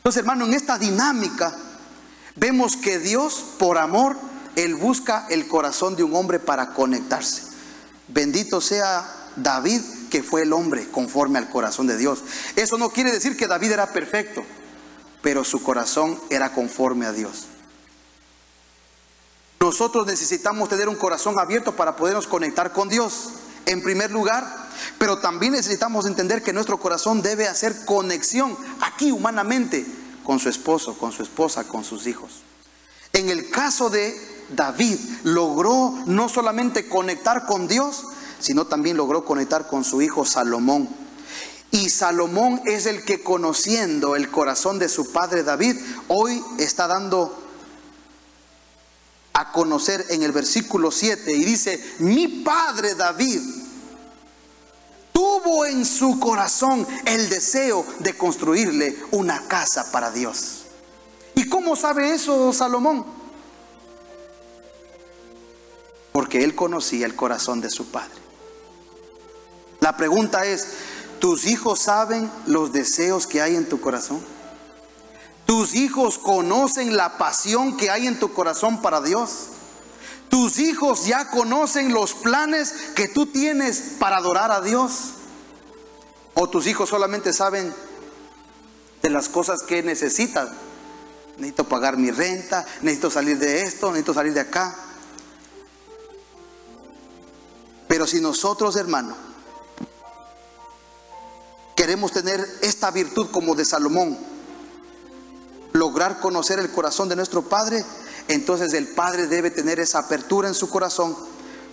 Entonces, hermano, en esta dinámica vemos que Dios, por amor, Él busca el corazón de un hombre para conectarse. Bendito sea David, que fue el hombre conforme al corazón de Dios. Eso no quiere decir que David era perfecto, pero su corazón era conforme a Dios. Nosotros necesitamos tener un corazón abierto para podernos conectar con Dios, en primer lugar, pero también necesitamos entender que nuestro corazón debe hacer conexión aquí humanamente con su esposo, con su esposa, con sus hijos. En el caso de David, logró no solamente conectar con Dios, sino también logró conectar con su hijo Salomón. Y Salomón es el que conociendo el corazón de su padre David, hoy está dando a conocer en el versículo 7 y dice, mi padre David tuvo en su corazón el deseo de construirle una casa para Dios. ¿Y cómo sabe eso Salomón? Porque él conocía el corazón de su padre. La pregunta es, ¿tus hijos saben los deseos que hay en tu corazón? ¿Tus hijos conocen la pasión que hay en tu corazón para Dios? ¿Tus hijos ya conocen los planes que tú tienes para adorar a Dios? ¿O tus hijos solamente saben de las cosas que necesitan? Necesito pagar mi renta, necesito salir de esto, necesito salir de acá. Pero si nosotros, hermano, queremos tener esta virtud como de Salomón, lograr conocer el corazón de nuestro Padre, entonces el Padre debe tener esa apertura en su corazón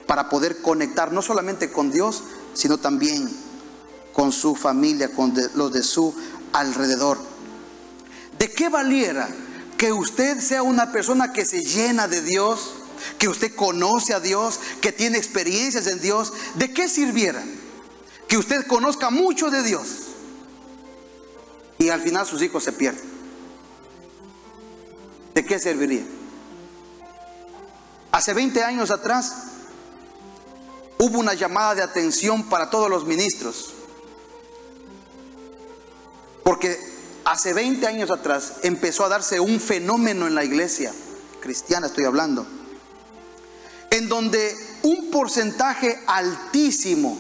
para poder conectar no solamente con Dios, sino también con su familia, con los de su alrededor. ¿De qué valiera que usted sea una persona que se llena de Dios, que usted conoce a Dios, que tiene experiencias en Dios? ¿De qué sirviera? que usted conozca mucho de Dios y al final sus hijos se pierden. ¿De qué serviría? Hace 20 años atrás hubo una llamada de atención para todos los ministros. Porque hace 20 años atrás empezó a darse un fenómeno en la iglesia, cristiana estoy hablando, en donde un porcentaje altísimo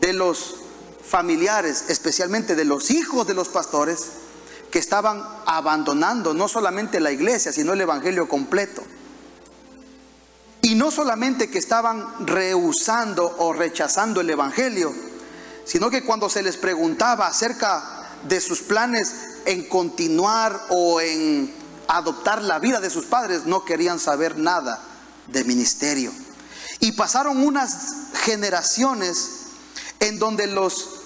de los familiares, especialmente de los hijos de los pastores, que estaban abandonando no solamente la iglesia, sino el evangelio completo. Y no solamente que estaban rehusando o rechazando el evangelio, sino que cuando se les preguntaba acerca de sus planes en continuar o en adoptar la vida de sus padres, no querían saber nada de ministerio. Y pasaron unas generaciones en donde los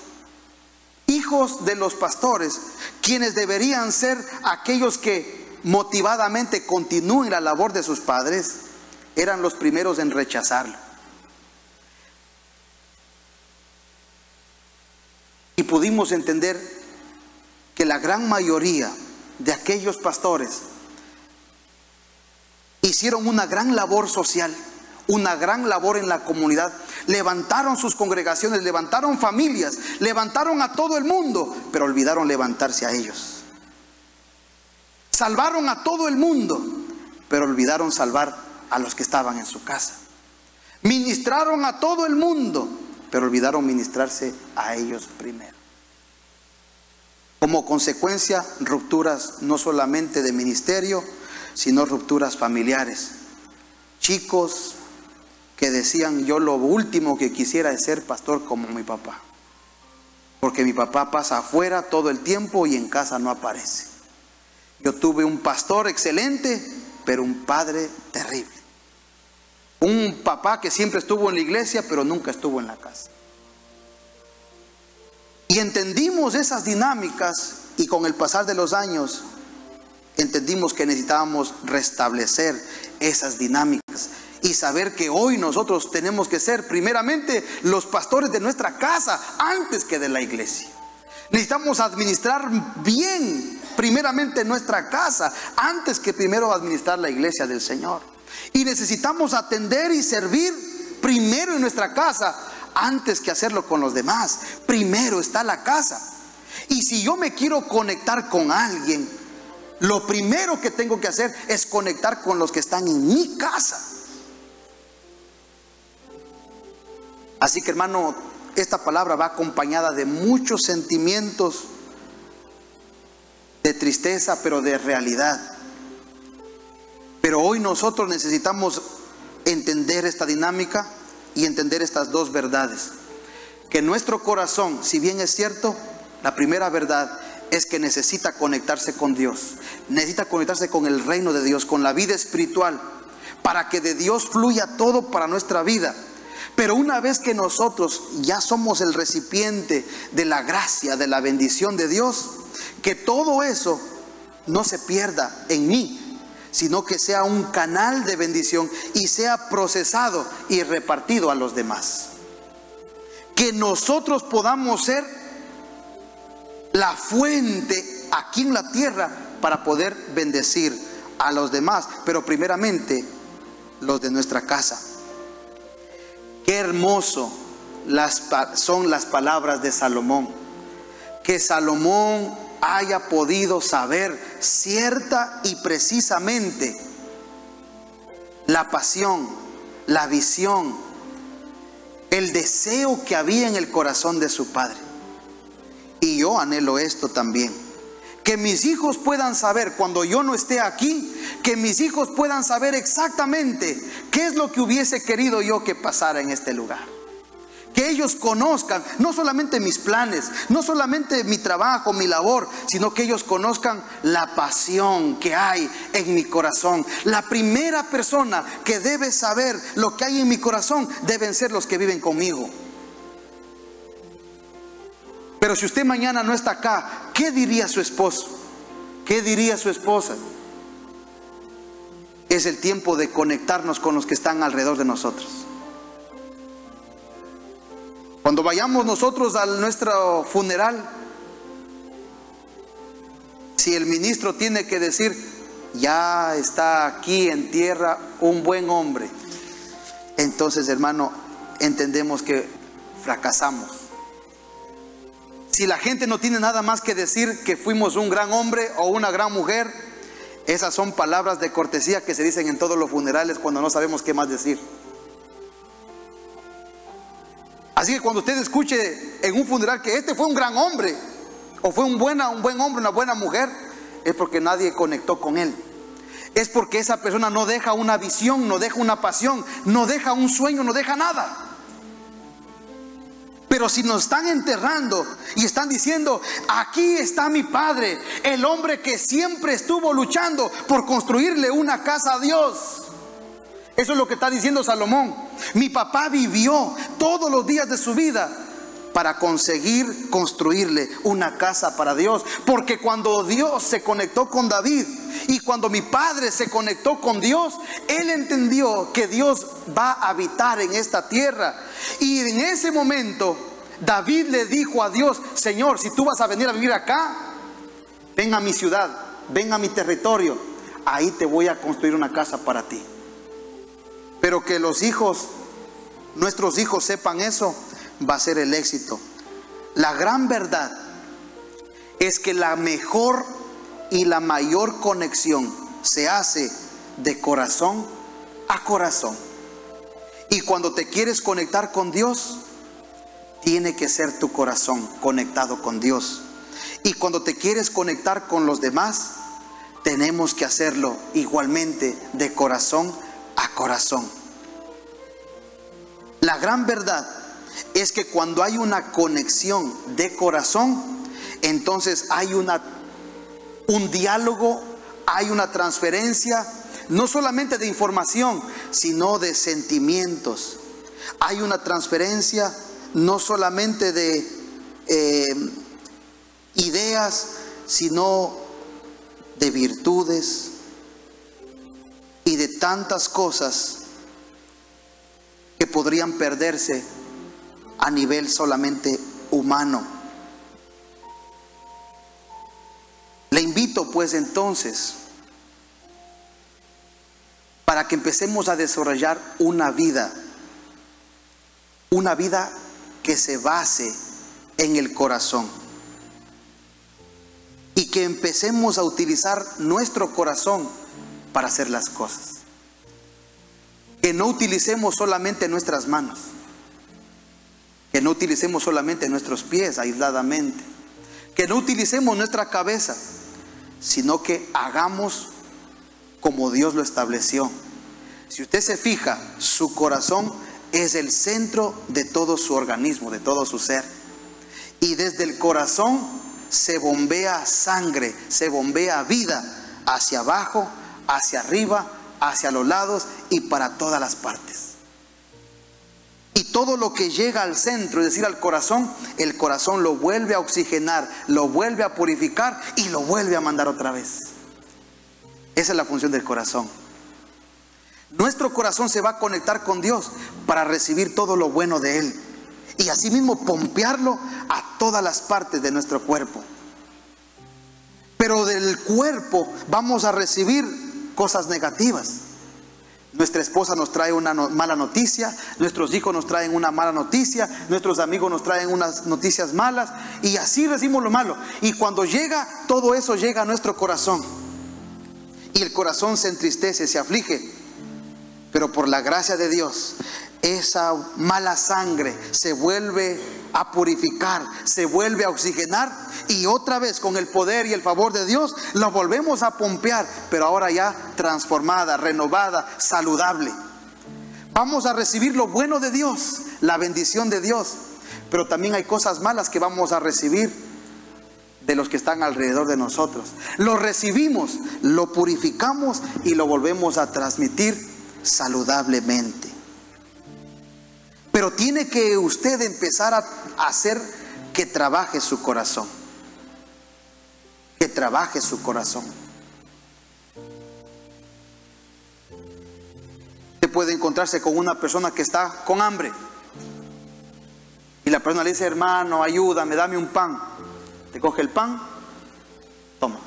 hijos de los pastores, quienes deberían ser aquellos que motivadamente continúen la labor de sus padres, eran los primeros en rechazarlo. Pudimos entender que la gran mayoría de aquellos pastores hicieron una gran labor social una gran labor en la comunidad. Levantaron sus congregaciones, levantaron familias, levantaron a todo el mundo, pero olvidaron levantarse a ellos. Salvaron a todo el mundo, pero olvidaron salvar a los que estaban en su casa. Ministraron a todo el mundo, pero olvidaron ministrarse a ellos primero. Como consecuencia, rupturas no solamente de ministerio, sino rupturas familiares. Chicos, que decían yo lo último que quisiera es ser pastor como mi papá. Porque mi papá pasa afuera todo el tiempo y en casa no aparece. Yo tuve un pastor excelente, pero un padre terrible. Un papá que siempre estuvo en la iglesia, pero nunca estuvo en la casa. Y entendimos esas dinámicas y con el pasar de los años entendimos que necesitábamos restablecer esas dinámicas y saber que hoy nosotros tenemos que ser primeramente los pastores de nuestra casa antes que de la iglesia. Necesitamos administrar bien primeramente nuestra casa antes que primero administrar la iglesia del Señor. Y necesitamos atender y servir primero en nuestra casa antes que hacerlo con los demás. Primero está la casa. Y si yo me quiero conectar con alguien, lo primero que tengo que hacer es conectar con los que están en mi casa. Así que hermano, esta palabra va acompañada de muchos sentimientos de tristeza, pero de realidad. Pero hoy nosotros necesitamos entender esta dinámica y entender estas dos verdades. Que nuestro corazón, si bien es cierto, la primera verdad es que necesita conectarse con Dios, necesita conectarse con el reino de Dios, con la vida espiritual, para que de Dios fluya todo para nuestra vida. Pero una vez que nosotros ya somos el recipiente de la gracia, de la bendición de Dios, que todo eso no se pierda en mí, sino que sea un canal de bendición y sea procesado y repartido a los demás. Que nosotros podamos ser la fuente aquí en la tierra para poder bendecir a los demás, pero primeramente los de nuestra casa. Qué hermoso son las palabras de Salomón. Que Salomón haya podido saber cierta y precisamente la pasión, la visión, el deseo que había en el corazón de su padre. Y yo anhelo esto también. Que mis hijos puedan saber cuando yo no esté aquí, que mis hijos puedan saber exactamente qué es lo que hubiese querido yo que pasara en este lugar. Que ellos conozcan no solamente mis planes, no solamente mi trabajo, mi labor, sino que ellos conozcan la pasión que hay en mi corazón. La primera persona que debe saber lo que hay en mi corazón deben ser los que viven conmigo. Pero si usted mañana no está acá, ¿qué diría su esposo? ¿Qué diría su esposa? Es el tiempo de conectarnos con los que están alrededor de nosotros. Cuando vayamos nosotros a nuestro funeral, si el ministro tiene que decir, ya está aquí en tierra un buen hombre, entonces hermano, entendemos que fracasamos. Si la gente no tiene nada más que decir que fuimos un gran hombre o una gran mujer, esas son palabras de cortesía que se dicen en todos los funerales cuando no sabemos qué más decir. Así que cuando usted escuche en un funeral que este fue un gran hombre, o fue un, buena, un buen hombre, una buena mujer, es porque nadie conectó con él. Es porque esa persona no deja una visión, no deja una pasión, no deja un sueño, no deja nada. Pero si nos están enterrando y están diciendo, aquí está mi padre, el hombre que siempre estuvo luchando por construirle una casa a Dios. Eso es lo que está diciendo Salomón. Mi papá vivió todos los días de su vida para conseguir construirle una casa para Dios. Porque cuando Dios se conectó con David y cuando mi padre se conectó con Dios, él entendió que Dios va a habitar en esta tierra. Y en ese momento David le dijo a Dios, Señor, si tú vas a venir a vivir acá, ven a mi ciudad, ven a mi territorio, ahí te voy a construir una casa para ti. Pero que los hijos, nuestros hijos sepan eso, va a ser el éxito. La gran verdad es que la mejor y la mayor conexión se hace de corazón a corazón. Y cuando te quieres conectar con Dios, tiene que ser tu corazón conectado con Dios. Y cuando te quieres conectar con los demás, tenemos que hacerlo igualmente de corazón a corazón. La gran verdad es que cuando hay una conexión de corazón, entonces hay una un diálogo, hay una transferencia no solamente de información, sino de sentimientos. Hay una transferencia no solamente de eh, ideas, sino de virtudes tantas cosas que podrían perderse a nivel solamente humano. Le invito pues entonces para que empecemos a desarrollar una vida, una vida que se base en el corazón. que empecemos a utilizar nuestro corazón para hacer las cosas. Que no utilicemos solamente nuestras manos. Que no utilicemos solamente nuestros pies aisladamente. Que no utilicemos nuestra cabeza, sino que hagamos como Dios lo estableció. Si usted se fija, su corazón es el centro de todo su organismo, de todo su ser. Y desde el corazón se bombea sangre, se bombea vida hacia abajo, hacia arriba, hacia los lados y para todas las partes. Y todo lo que llega al centro, es decir, al corazón, el corazón lo vuelve a oxigenar, lo vuelve a purificar y lo vuelve a mandar otra vez. Esa es la función del corazón. Nuestro corazón se va a conectar con Dios para recibir todo lo bueno de Él. Y asimismo pompearlo a todas las partes de nuestro cuerpo. Pero del cuerpo vamos a recibir cosas negativas. Nuestra esposa nos trae una mala noticia, nuestros hijos nos traen una mala noticia, nuestros amigos nos traen unas noticias malas y así recibimos lo malo. Y cuando llega, todo eso llega a nuestro corazón. Y el corazón se entristece, se aflige. Pero por la gracia de Dios, esa mala sangre se vuelve a purificar, se vuelve a oxigenar y otra vez con el poder y el favor de Dios la volvemos a pompear, pero ahora ya transformada, renovada, saludable. Vamos a recibir lo bueno de Dios, la bendición de Dios, pero también hay cosas malas que vamos a recibir de los que están alrededor de nosotros. Lo recibimos, lo purificamos y lo volvemos a transmitir saludablemente. Pero tiene que usted empezar a hacer que trabaje su corazón. Que trabaje su corazón. Usted puede encontrarse con una persona que está con hambre. Y la persona le dice, hermano, ayúdame, dame un pan. Te coge el pan, toma.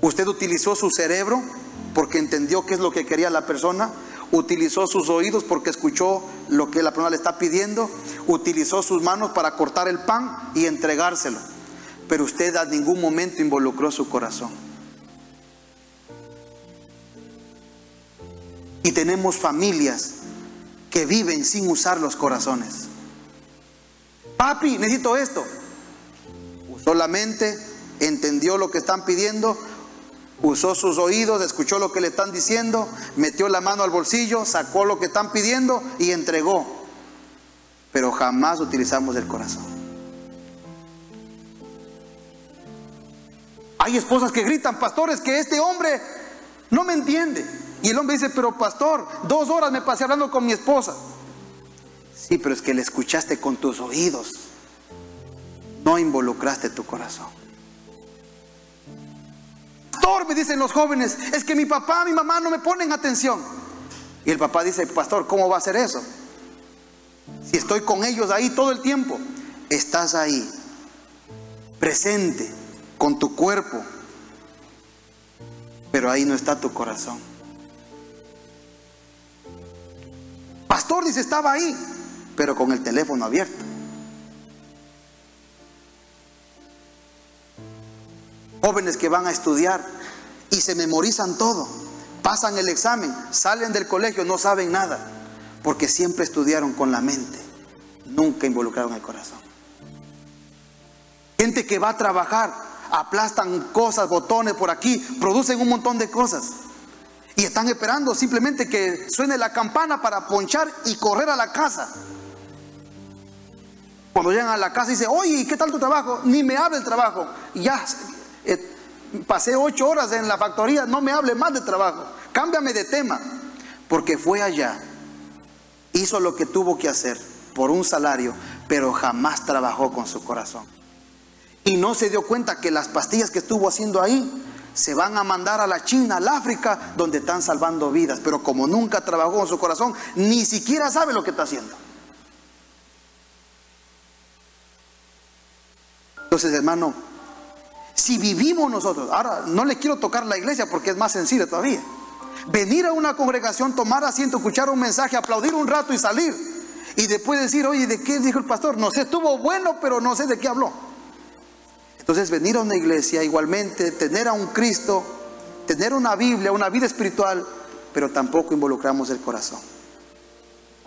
Usted utilizó su cerebro porque entendió qué es lo que quería la persona utilizó sus oídos porque escuchó lo que la persona le está pidiendo, utilizó sus manos para cortar el pan y entregárselo. Pero usted a ningún momento involucró su corazón. Y tenemos familias que viven sin usar los corazones. Papi, necesito esto. Solamente entendió lo que están pidiendo, usó sus oídos, escuchó lo que le están diciendo, metió la mano al bolsillo, sacó lo que están pidiendo y entregó. Pero jamás utilizamos el corazón. Hay esposas que gritan, pastores, que este hombre no me entiende. Y el hombre dice, pero pastor, dos horas me pasé hablando con mi esposa. Sí, pero es que le escuchaste con tus oídos. No involucraste tu corazón me dicen los jóvenes, es que mi papá, mi mamá no me ponen atención. Y el papá dice, pastor, ¿cómo va a ser eso? Si estoy con ellos ahí todo el tiempo, estás ahí, presente, con tu cuerpo, pero ahí no está tu corazón. Pastor dice, estaba ahí, pero con el teléfono abierto. Jóvenes que van a estudiar y se memorizan todo, pasan el examen, salen del colegio, no saben nada, porque siempre estudiaron con la mente, nunca involucraron el corazón. Gente que va a trabajar, aplastan cosas, botones por aquí, producen un montón de cosas. Y están esperando simplemente que suene la campana para ponchar y correr a la casa. Cuando llegan a la casa y dicen, oye, ¿qué tal tu trabajo? Ni me habla el trabajo. Y ya pasé ocho horas en la factoría, no me hable más de trabajo, cámbiame de tema, porque fue allá, hizo lo que tuvo que hacer por un salario, pero jamás trabajó con su corazón. Y no se dio cuenta que las pastillas que estuvo haciendo ahí se van a mandar a la China, al África, donde están salvando vidas, pero como nunca trabajó con su corazón, ni siquiera sabe lo que está haciendo. Entonces, hermano, si vivimos nosotros, ahora no le quiero tocar la iglesia porque es más sencillo todavía. Venir a una congregación, tomar asiento, escuchar un mensaje, aplaudir un rato y salir. Y después decir, oye, ¿de qué dijo el pastor? No sé, estuvo bueno, pero no sé de qué habló. Entonces venir a una iglesia igualmente, tener a un Cristo, tener una Biblia, una vida espiritual, pero tampoco involucramos el corazón.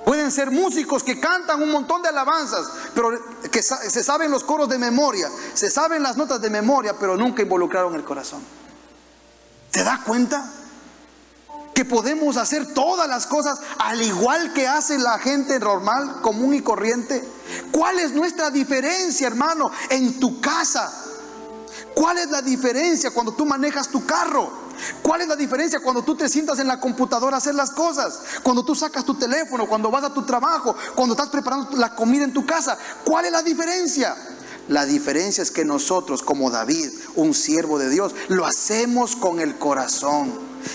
Pueden ser músicos que cantan un montón de alabanzas, pero que se saben los coros de memoria, se saben las notas de memoria, pero nunca involucraron el corazón. ¿Se da cuenta? Que podemos hacer todas las cosas al igual que hace la gente normal, común y corriente. ¿Cuál es nuestra diferencia, hermano, en tu casa? ¿Cuál es la diferencia cuando tú manejas tu carro? ¿Cuál es la diferencia cuando tú te sientas en la computadora a hacer las cosas? Cuando tú sacas tu teléfono, cuando vas a tu trabajo, cuando estás preparando la comida en tu casa. ¿Cuál es la diferencia? La diferencia es que nosotros, como David, un siervo de Dios, lo hacemos con el corazón.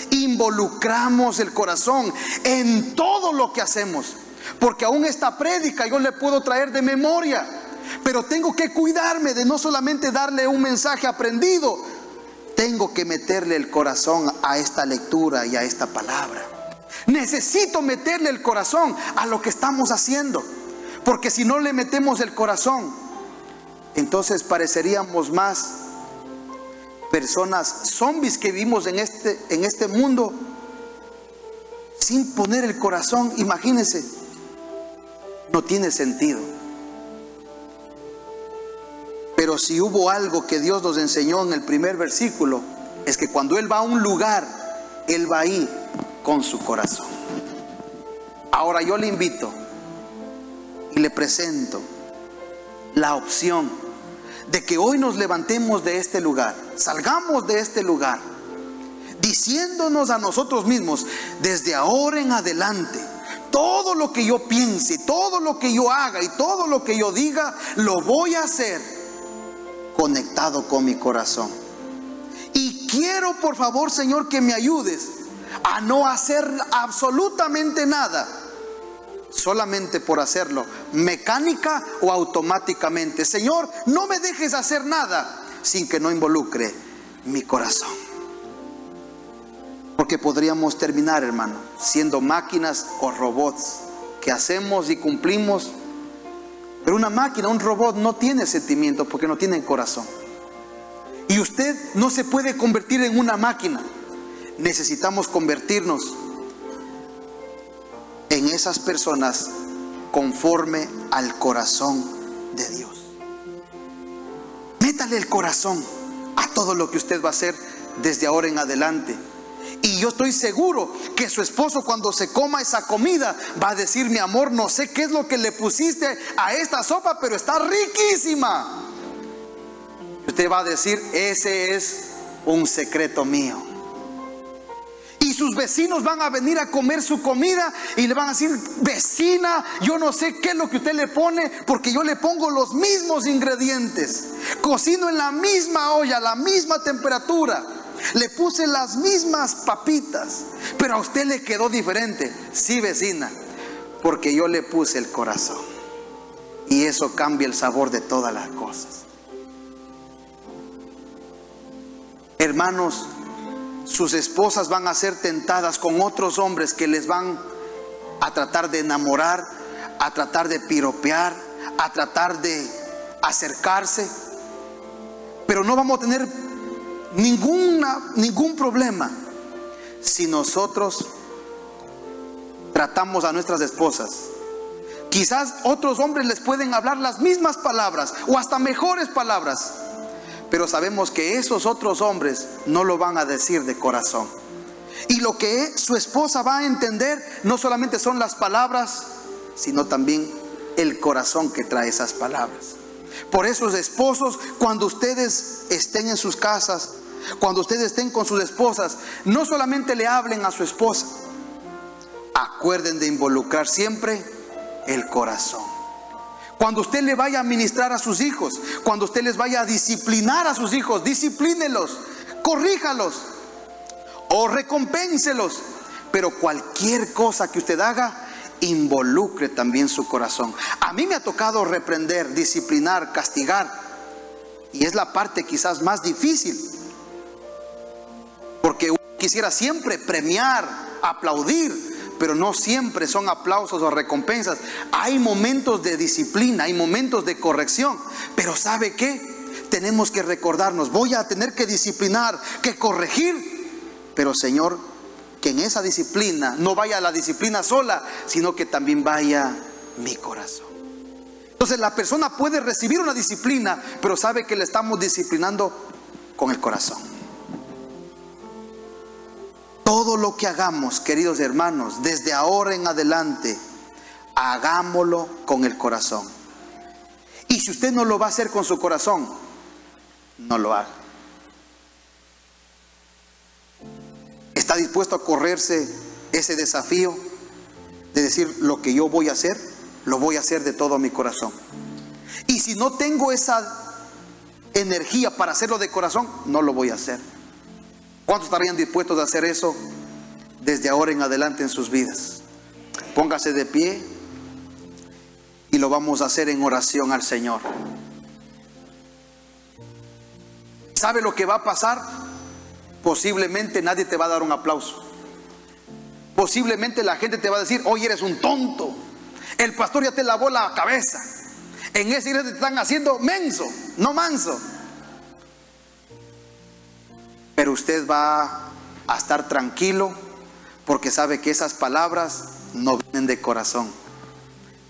Involucramos el corazón en todo lo que hacemos. Porque aún esta prédica yo le puedo traer de memoria. Pero tengo que cuidarme de no solamente darle un mensaje aprendido, tengo que meterle el corazón a esta lectura y a esta palabra. Necesito meterle el corazón a lo que estamos haciendo. Porque si no le metemos el corazón, entonces pareceríamos más personas zombies que vivimos en este, en este mundo sin poner el corazón. Imagínense, no tiene sentido. Si hubo algo que Dios nos enseñó en el primer versículo, es que cuando Él va a un lugar, Él va ahí con su corazón. Ahora yo le invito y le presento la opción de que hoy nos levantemos de este lugar, salgamos de este lugar, diciéndonos a nosotros mismos, desde ahora en adelante, todo lo que yo piense, todo lo que yo haga y todo lo que yo diga, lo voy a hacer conectado con mi corazón. Y quiero, por favor, Señor, que me ayudes a no hacer absolutamente nada, solamente por hacerlo, mecánica o automáticamente. Señor, no me dejes hacer nada sin que no involucre mi corazón. Porque podríamos terminar, hermano, siendo máquinas o robots que hacemos y cumplimos pero una máquina, un robot no tiene sentimientos porque no tiene corazón. Y usted no se puede convertir en una máquina. Necesitamos convertirnos en esas personas conforme al corazón de Dios. Métale el corazón a todo lo que usted va a hacer desde ahora en adelante. Y yo estoy seguro que su esposo cuando se coma esa comida va a decir, mi amor, no sé qué es lo que le pusiste a esta sopa, pero está riquísima. Usted va a decir, ese es un secreto mío. Y sus vecinos van a venir a comer su comida y le van a decir, vecina, yo no sé qué es lo que usted le pone porque yo le pongo los mismos ingredientes. Cocino en la misma olla, la misma temperatura. Le puse las mismas papitas, pero a usted le quedó diferente. Sí, vecina, porque yo le puse el corazón. Y eso cambia el sabor de todas las cosas. Hermanos, sus esposas van a ser tentadas con otros hombres que les van a tratar de enamorar, a tratar de piropear, a tratar de acercarse. Pero no vamos a tener ninguna, ningún problema si nosotros tratamos a nuestras esposas. Quizás otros hombres les pueden hablar las mismas palabras o hasta mejores palabras, pero sabemos que esos otros hombres no lo van a decir de corazón. Y lo que su esposa va a entender no solamente son las palabras, sino también el corazón que trae esas palabras. Por eso, esposos, cuando ustedes estén en sus casas, cuando ustedes estén con sus esposas, no solamente le hablen a su esposa, acuerden de involucrar siempre el corazón. Cuando usted le vaya a ministrar a sus hijos, cuando usted les vaya a disciplinar a sus hijos, disciplínelos, corríjalos o recompénselos. Pero cualquier cosa que usted haga, involucre también su corazón. A mí me ha tocado reprender, disciplinar, castigar. Y es la parte quizás más difícil. Porque uno quisiera siempre premiar, aplaudir, pero no siempre son aplausos o recompensas. Hay momentos de disciplina, hay momentos de corrección, pero ¿sabe qué? tenemos que recordarnos, voy a tener que disciplinar, que corregir, pero Señor, que en esa disciplina no vaya la disciplina sola, sino que también vaya mi corazón. Entonces la persona puede recibir una disciplina, pero sabe que le estamos disciplinando con el corazón. Todo lo que hagamos, queridos hermanos, desde ahora en adelante, hagámoslo con el corazón. Y si usted no lo va a hacer con su corazón, no lo haga. ¿Está dispuesto a correrse ese desafío de decir lo que yo voy a hacer? Lo voy a hacer de todo mi corazón. Y si no tengo esa energía para hacerlo de corazón, no lo voy a hacer. ¿Cuántos estarían dispuestos a hacer eso desde ahora en adelante en sus vidas? Póngase de pie y lo vamos a hacer en oración al Señor. ¿Sabe lo que va a pasar? Posiblemente nadie te va a dar un aplauso. Posiblemente la gente te va a decir, hoy eres un tonto. El pastor ya te lavó la cabeza. En ese iglesia te están haciendo menso, no manso. Pero usted va a estar tranquilo porque sabe que esas palabras no vienen de corazón.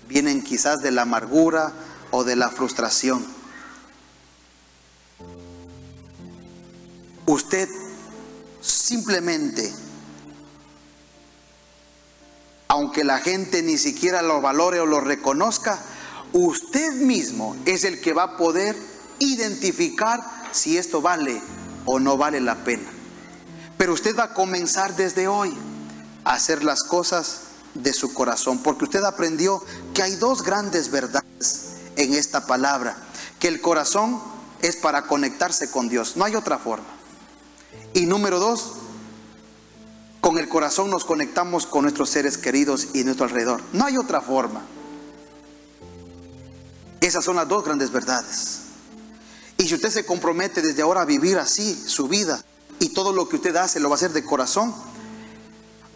Vienen quizás de la amargura o de la frustración. Usted simplemente aunque la gente ni siquiera lo valore o lo reconozca, usted mismo es el que va a poder identificar si esto vale o no vale la pena. Pero usted va a comenzar desde hoy a hacer las cosas de su corazón, porque usted aprendió que hay dos grandes verdades en esta palabra, que el corazón es para conectarse con Dios, no hay otra forma. Y número dos, con el corazón nos conectamos con nuestros seres queridos y nuestro alrededor. No hay otra forma. Esas son las dos grandes verdades. Y si usted se compromete desde ahora a vivir así su vida y todo lo que usted hace lo va a hacer de corazón,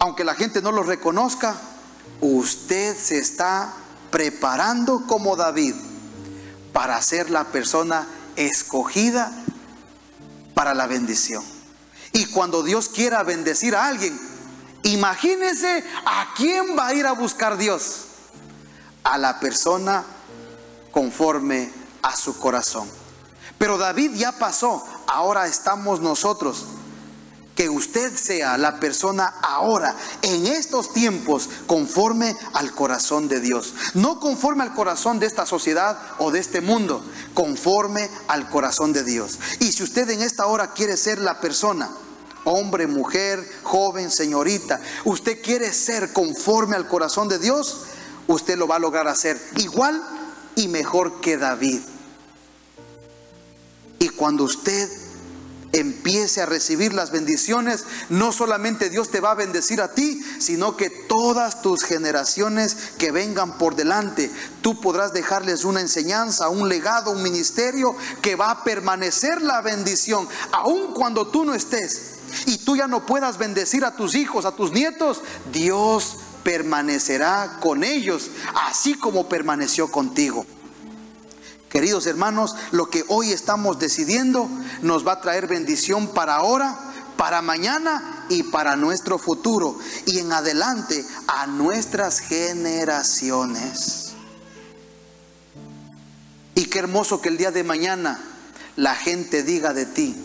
aunque la gente no lo reconozca, usted se está preparando como David para ser la persona escogida para la bendición. Y cuando Dios quiera bendecir a alguien, imagínese a quién va a ir a buscar Dios. A la persona conforme a su corazón. Pero David ya pasó, ahora estamos nosotros. Que usted sea la persona ahora, en estos tiempos, conforme al corazón de Dios. No conforme al corazón de esta sociedad o de este mundo, conforme al corazón de Dios. Y si usted en esta hora quiere ser la persona, hombre, mujer, joven, señorita, usted quiere ser conforme al corazón de Dios, usted lo va a lograr hacer igual y mejor que David. Y cuando usted empiece a recibir las bendiciones, no solamente Dios te va a bendecir a ti, sino que todas tus generaciones que vengan por delante, tú podrás dejarles una enseñanza, un legado, un ministerio que va a permanecer la bendición, aun cuando tú no estés y tú ya no puedas bendecir a tus hijos, a tus nietos, Dios permanecerá con ellos, así como permaneció contigo. Queridos hermanos, lo que hoy estamos decidiendo nos va a traer bendición para ahora, para mañana y para nuestro futuro y en adelante a nuestras generaciones. Y qué hermoso que el día de mañana la gente diga de ti,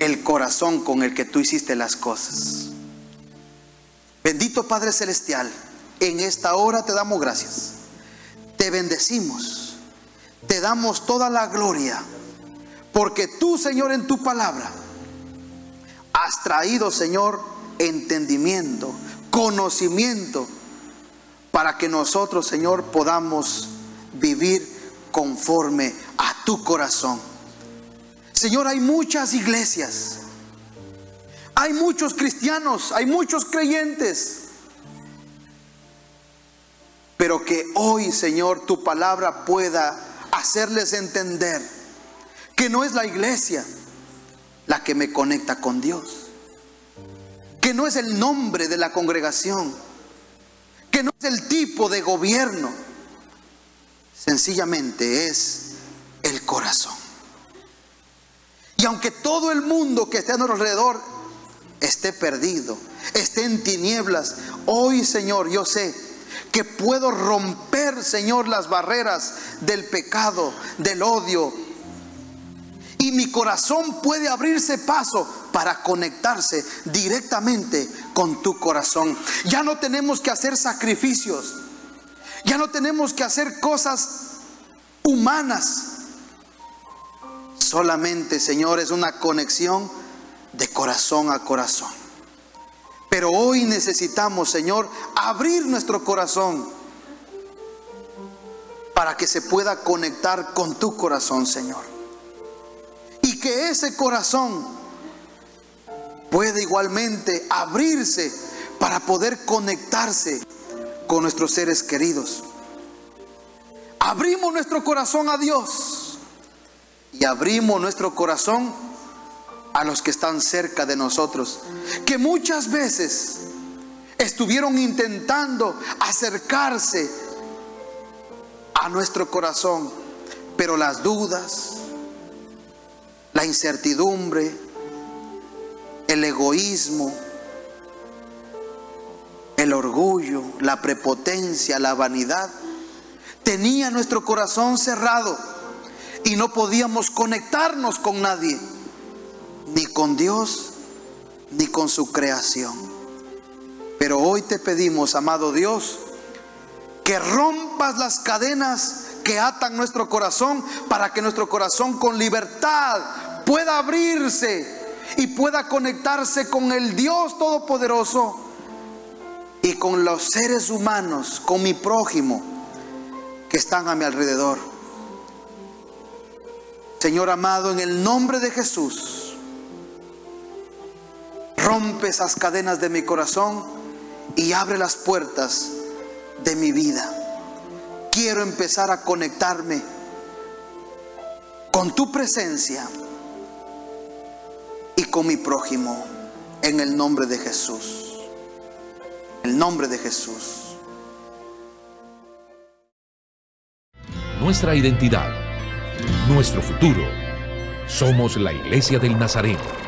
el corazón con el que tú hiciste las cosas. Bendito Padre Celestial, en esta hora te damos gracias. Te bendecimos. Te damos toda la gloria. Porque tú, Señor, en tu palabra, has traído, Señor, entendimiento, conocimiento, para que nosotros, Señor, podamos vivir conforme a tu corazón. Señor, hay muchas iglesias, hay muchos cristianos, hay muchos creyentes. Pero que hoy, Señor, tu palabra pueda hacerles entender que no es la iglesia la que me conecta con Dios. Que no es el nombre de la congregación. Que no es el tipo de gobierno. Sencillamente es el corazón. Y aunque todo el mundo que esté a nuestro alrededor esté perdido, esté en tinieblas, hoy Señor yo sé que puedo romper Señor las barreras del pecado, del odio. Y mi corazón puede abrirse paso para conectarse directamente con tu corazón. Ya no tenemos que hacer sacrificios. Ya no tenemos que hacer cosas humanas. Solamente, Señor, es una conexión de corazón a corazón. Pero hoy necesitamos, Señor, abrir nuestro corazón para que se pueda conectar con tu corazón, Señor. Y que ese corazón pueda igualmente abrirse para poder conectarse con nuestros seres queridos. Abrimos nuestro corazón a Dios y abrimos nuestro corazón a los que están cerca de nosotros, que muchas veces estuvieron intentando acercarse a nuestro corazón, pero las dudas, la incertidumbre, el egoísmo, el orgullo, la prepotencia, la vanidad, tenía nuestro corazón cerrado y no podíamos conectarnos con nadie, ni con Dios, ni con su creación. Pero hoy te pedimos, amado Dios, que rompas las cadenas que atan nuestro corazón para que nuestro corazón con libertad pueda abrirse y pueda conectarse con el Dios Todopoderoso y con los seres humanos, con mi prójimo que están a mi alrededor. Señor amado, en el nombre de Jesús, rompe esas cadenas de mi corazón y abre las puertas de mi vida. Quiero empezar a conectarme con tu presencia y con mi prójimo en el nombre de Jesús. En el nombre de Jesús. Nuestra identidad, nuestro futuro. Somos la iglesia del Nazareno.